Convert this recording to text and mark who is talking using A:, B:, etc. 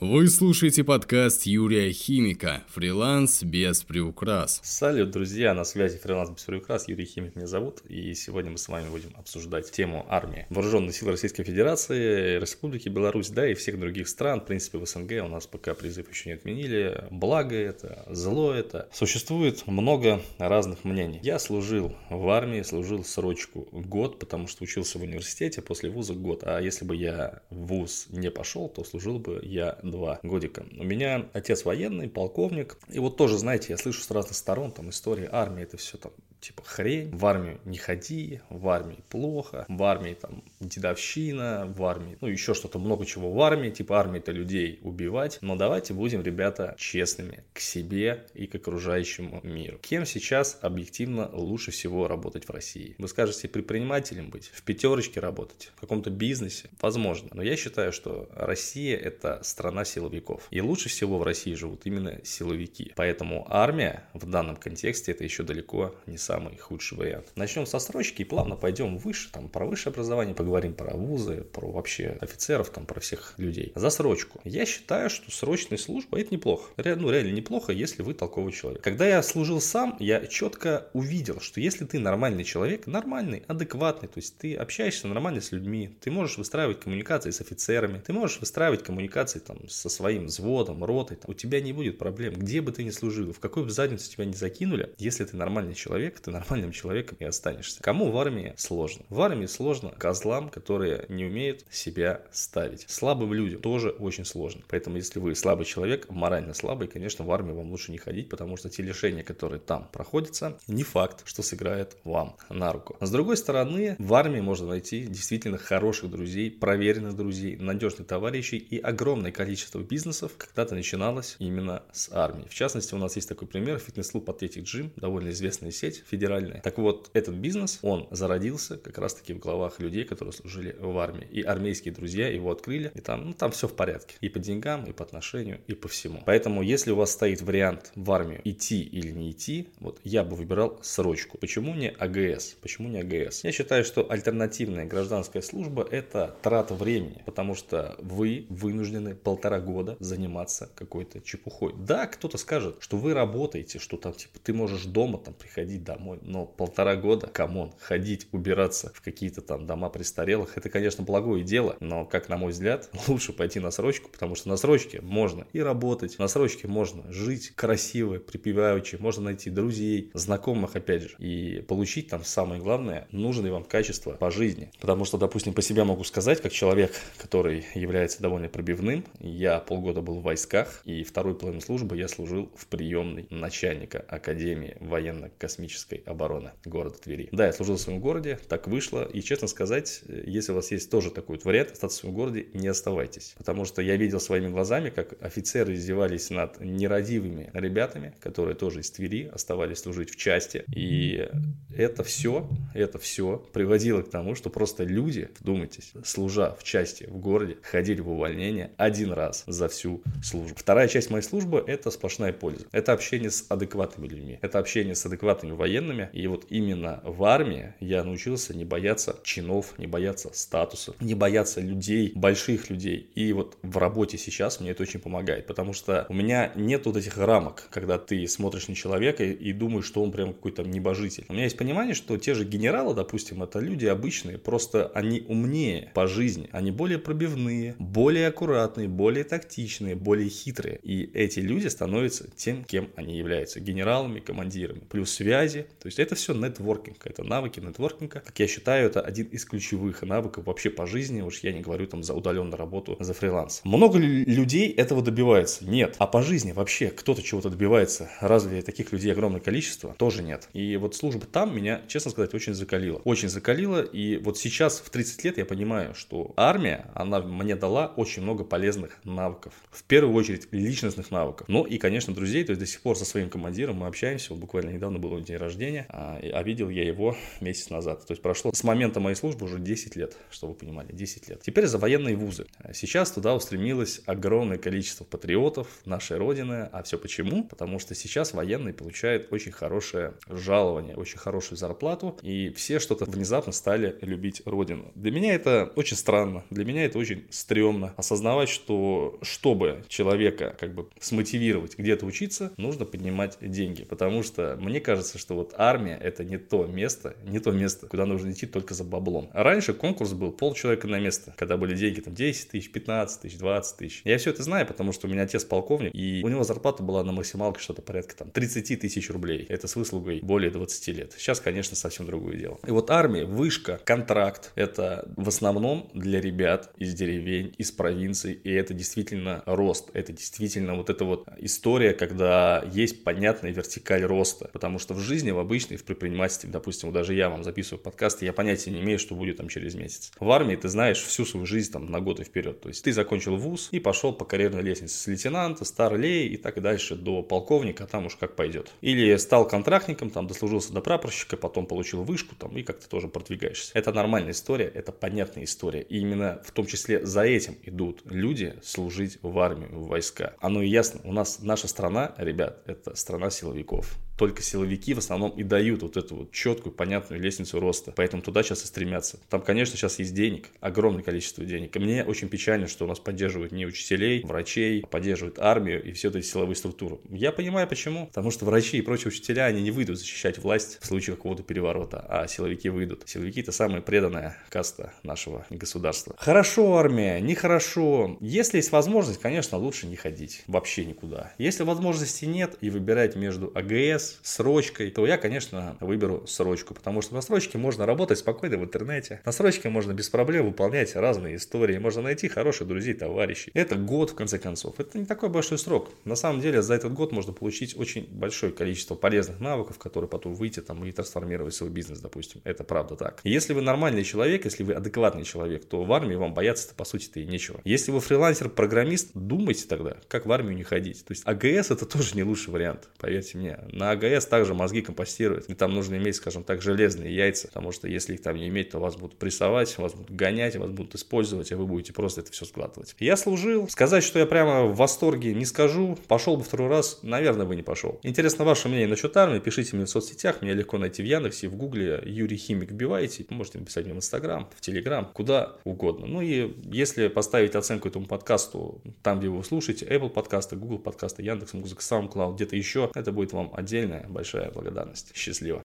A: Вы слушаете подкаст Юрия Химика «Фриланс без приукрас».
B: Салют, друзья, на связи «Фриланс без приукрас», Юрий Химик меня зовут, и сегодня мы с вами будем обсуждать тему армии. Вооруженные силы Российской Федерации, Республики Беларусь, да и всех других стран, в принципе, в СНГ у нас пока призыв еще не отменили, благо это, зло это. Существует много разных мнений. Я служил в армии, служил срочку год, потому что учился в университете, после вуза год, а если бы я в вуз не пошел, то служил бы я два годика. У меня отец военный, полковник. И вот тоже, знаете, я слышу с разных сторон, там, истории армии, это все там типа хрень, в армию не ходи, в армии плохо, в армии там дедовщина, в армии, ну еще что-то, много чего в армии, типа армия это людей убивать, но давайте будем, ребята, честными к себе и к окружающему миру. Кем сейчас объективно лучше всего работать в России? Вы скажете предпринимателем быть, в пятерочке работать, в каком-то бизнесе? Возможно, но я считаю, что Россия это страна силовиков, и лучше всего в России живут именно силовики, поэтому армия в данном контексте это еще далеко не самый худший вариант. Начнем со строчки и плавно пойдем выше, там про высшее образование поговорим, про вузы, про вообще офицеров, там про всех людей. За срочку. Я считаю, что срочная служба это неплохо. Ре, ну реально неплохо, если вы толковый человек. Когда я служил сам, я четко увидел, что если ты нормальный человек, нормальный, адекватный, то есть ты общаешься нормально с людьми, ты можешь выстраивать коммуникации с офицерами, ты можешь выстраивать коммуникации там со своим взводом, ротой, там, у тебя не будет проблем, где бы ты ни служил, в какой бы задницу тебя не закинули, если ты нормальный человек, ты нормальным человеком и останешься. Кому в армии сложно? В армии сложно козлам, которые не умеют себя ставить. Слабым людям тоже очень сложно. Поэтому, если вы слабый человек, морально слабый, конечно, в армию вам лучше не ходить, потому что те лишения, которые там проходятся, не факт, что сыграет вам на руку. С другой стороны, в армии можно найти действительно хороших друзей, проверенных друзей, надежных товарищей и огромное количество бизнесов когда-то начиналось именно с армии. В частности, у нас есть такой пример, фитнес-клуб Athletic Gym, довольно известная сеть, федеральная. Так вот, этот бизнес, он зародился как раз-таки в головах людей, которые служили в армии. И армейские друзья его открыли, и там, ну, там все в порядке. И по деньгам, и по отношению, и по всему. Поэтому, если у вас стоит вариант в армию идти или не идти, вот я бы выбирал срочку. Почему не АГС? Почему не АГС? Я считаю, что альтернативная гражданская служба – это трата времени, потому что вы вынуждены полтора года заниматься какой-то чепухой. Да, кто-то скажет, что вы работаете, что там, типа, ты можешь дома там приходить домой, домой. Но полтора года, come on, ходить, убираться в какие-то там дома престарелых, это, конечно, благое дело, но, как на мой взгляд, лучше пойти на срочку, потому что на срочке можно и работать, на срочке можно жить красиво, припеваючи, можно найти друзей, знакомых, опять же, и получить там самое главное, нужные вам качества по жизни. Потому что, допустим, по себе могу сказать, как человек, который является довольно пробивным, я полгода был в войсках, и второй половину службы я служил в приемной начальника Академии военно-космической Гражданской обороны города Твери. Да, я служил в своем городе, так вышло. И честно сказать, если у вас есть тоже такой вот вариант остаться в своем городе, не оставайтесь. Потому что я видел своими глазами, как офицеры издевались над нерадивыми ребятами, которые тоже из Твери оставались служить в части. И это все, это все приводило к тому, что просто люди, вдумайтесь, служа в части в городе, ходили в увольнение один раз за всю службу. Вторая часть моей службы – это сплошная польза. Это общение с адекватными людьми. Это общение с адекватными военными, военными. И вот именно в армии я научился не бояться чинов, не бояться статуса, не бояться людей, больших людей. И вот в работе сейчас мне это очень помогает, потому что у меня нет вот этих рамок, когда ты смотришь на человека и, думаешь, что он прям какой-то небожитель. У меня есть понимание, что те же генералы, допустим, это люди обычные, просто они умнее по жизни, они более пробивные, более аккуратные, более тактичные, более хитрые. И эти люди становятся тем, кем они являются, генералами, командирами. Плюс связи, то есть это все нетворкинг, это навыки нетворкинга. Как я считаю, это один из ключевых навыков вообще по жизни. Уж я не говорю там за удаленную работу, за фриланс. Много ли людей этого добивается? Нет. А по жизни вообще кто-то чего-то добивается? Разве таких людей огромное количество? Тоже нет. И вот служба там меня, честно сказать, очень закалила. Очень закалила. И вот сейчас в 30 лет я понимаю, что армия, она мне дала очень много полезных навыков. В первую очередь личностных навыков. Ну и, конечно, друзей. То есть до сих пор со своим командиром мы общаемся. Вот буквально недавно было день рождения рождения, а, а видел я его месяц назад. То есть прошло с момента моей службы уже 10 лет, чтобы вы понимали, 10 лет. Теперь за военные вузы. Сейчас туда устремилось огромное количество патриотов нашей Родины. А все почему? Потому что сейчас военные получают очень хорошее жалование, очень хорошую зарплату, и все что-то внезапно стали любить Родину. Для меня это очень странно, для меня это очень стрёмно. Осознавать, что чтобы человека как бы смотивировать где-то учиться, нужно поднимать деньги. Потому что мне кажется, что вот армия это не то место, не то место, куда нужно идти только за баблом. А раньше конкурс был полчеловека на место, когда были деньги там 10 тысяч, 15 тысяч, 20 тысяч. Я все это знаю, потому что у меня отец полковник, и у него зарплата была на максималке что-то порядка там 30 тысяч рублей. Это с выслугой более 20 лет. Сейчас, конечно, совсем другое дело. И вот армия, вышка, контракт, это в основном для ребят из деревень, из провинций, и это действительно рост, это действительно вот эта вот история, когда есть понятная вертикаль роста, потому что в жизни, в обычной, в предпринимательстве, допустим, даже я вам записываю подкасты, я понятия не имею, что будет там через месяц. В армии ты знаешь всю свою жизнь там на год и вперед, то есть ты закончил вуз и пошел по карьерной лестнице с лейтенанта, старлей и так дальше до полковника, там уж как пойдет. Или стал контрактником, там дослужился до прапорщика, потом получил вышку там и как-то тоже продвигаешься. Это нормальная история, это понятная история. И именно в том числе за этим идут люди служить в армию, в войска. Оно и ясно, у нас наша страна, ребят, это страна силовиков только силовики в основном и дают вот эту вот четкую, понятную лестницу роста. Поэтому туда сейчас и стремятся. Там, конечно, сейчас есть денег, огромное количество денег. И мне очень печально, что у нас поддерживают не учителей, врачей, а поддерживают армию и все эти силовые структуры. Я понимаю, почему. Потому что врачи и прочие учителя, они не выйдут защищать власть в случае какого-то переворота, а силовики выйдут. Силовики – это самая преданная каста нашего государства. Хорошо армия, нехорошо. Если есть возможность, конечно, лучше не ходить вообще никуда. Если возможности нет и выбирать между АГС, срочкой, то я, конечно, выберу срочку, потому что на срочке можно работать спокойно в интернете. На срочке можно без проблем выполнять разные истории, можно найти хороших друзей, товарищей. Это год, в конце концов. Это не такой большой срок. На самом деле, за этот год можно получить очень большое количество полезных навыков, которые потом выйти там и трансформировать свой бизнес, допустим. Это правда так. Если вы нормальный человек, если вы адекватный человек, то в армии вам бояться-то по сути-то и нечего. Если вы фрилансер-программист, думайте тогда, как в армию не ходить. То есть АГС это тоже не лучший вариант, поверьте мне. На АГС также мозги компостируют. И там нужно иметь, скажем так, железные яйца, потому что если их там не иметь, то вас будут прессовать, вас будут гонять, вас будут использовать, а вы будете просто это все сглатывать. Я служил. Сказать, что я прямо в восторге не скажу. Пошел бы второй раз, наверное, бы не пошел. Интересно ваше мнение насчет армии, пишите мне в соцсетях, меня легко найти в Яндексе, в Гугле, Юрий Химик вбивайте, можете написать мне в Инстаграм, в Телеграм, куда угодно. Ну и если поставить оценку этому подкасту там, где вы слушаете, Apple подкасты, Google подкасты, Яндекс Музыка, SoundCloud, где-то еще, это будет вам отдельная большая благодарность. Счастливо.